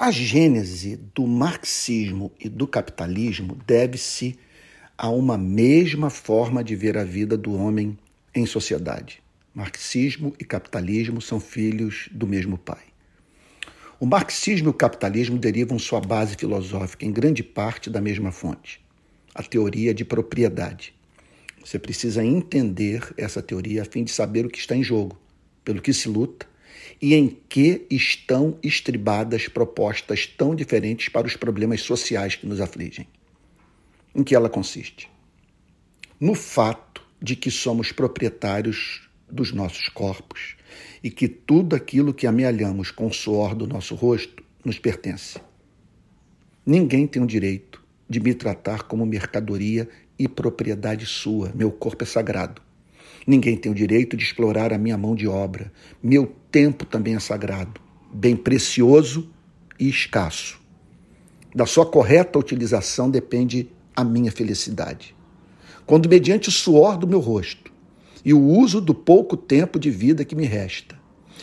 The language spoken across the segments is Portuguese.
A gênese do marxismo e do capitalismo deve-se a uma mesma forma de ver a vida do homem em sociedade. Marxismo e capitalismo são filhos do mesmo pai. O marxismo e o capitalismo derivam sua base filosófica em grande parte da mesma fonte, a teoria de propriedade. Você precisa entender essa teoria a fim de saber o que está em jogo, pelo que se luta e em que estão estribadas propostas tão diferentes para os problemas sociais que nos afligem. Em que ela consiste? No fato de que somos proprietários dos nossos corpos e que tudo aquilo que amealhamos com o suor do nosso rosto nos pertence. Ninguém tem o direito de me tratar como mercadoria e propriedade sua. Meu corpo é sagrado. Ninguém tem o direito de explorar a minha mão de obra. Meu tempo também é sagrado, bem precioso e escasso. Da sua correta utilização depende a minha felicidade. Quando, mediante o suor do meu rosto e o uso do pouco tempo de vida que me resta,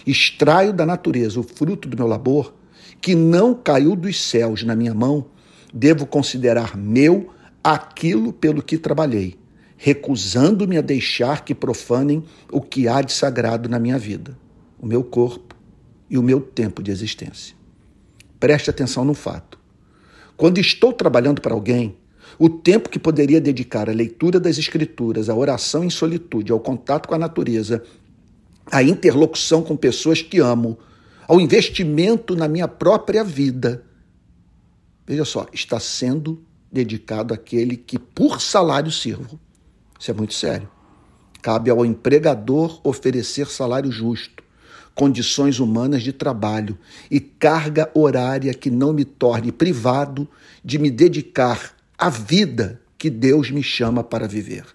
extraio da natureza o fruto do meu labor, que não caiu dos céus na minha mão, devo considerar meu aquilo pelo que trabalhei recusando-me a deixar que profanem o que há de sagrado na minha vida, o meu corpo e o meu tempo de existência. Preste atenção no fato. Quando estou trabalhando para alguém, o tempo que poderia dedicar à leitura das Escrituras, à oração em solitude, ao contato com a natureza, à interlocução com pessoas que amo, ao investimento na minha própria vida, veja só, está sendo dedicado àquele que por salário sirvo. Isso é muito sério. Cabe ao empregador oferecer salário justo, condições humanas de trabalho e carga horária que não me torne privado de me dedicar à vida que Deus me chama para viver.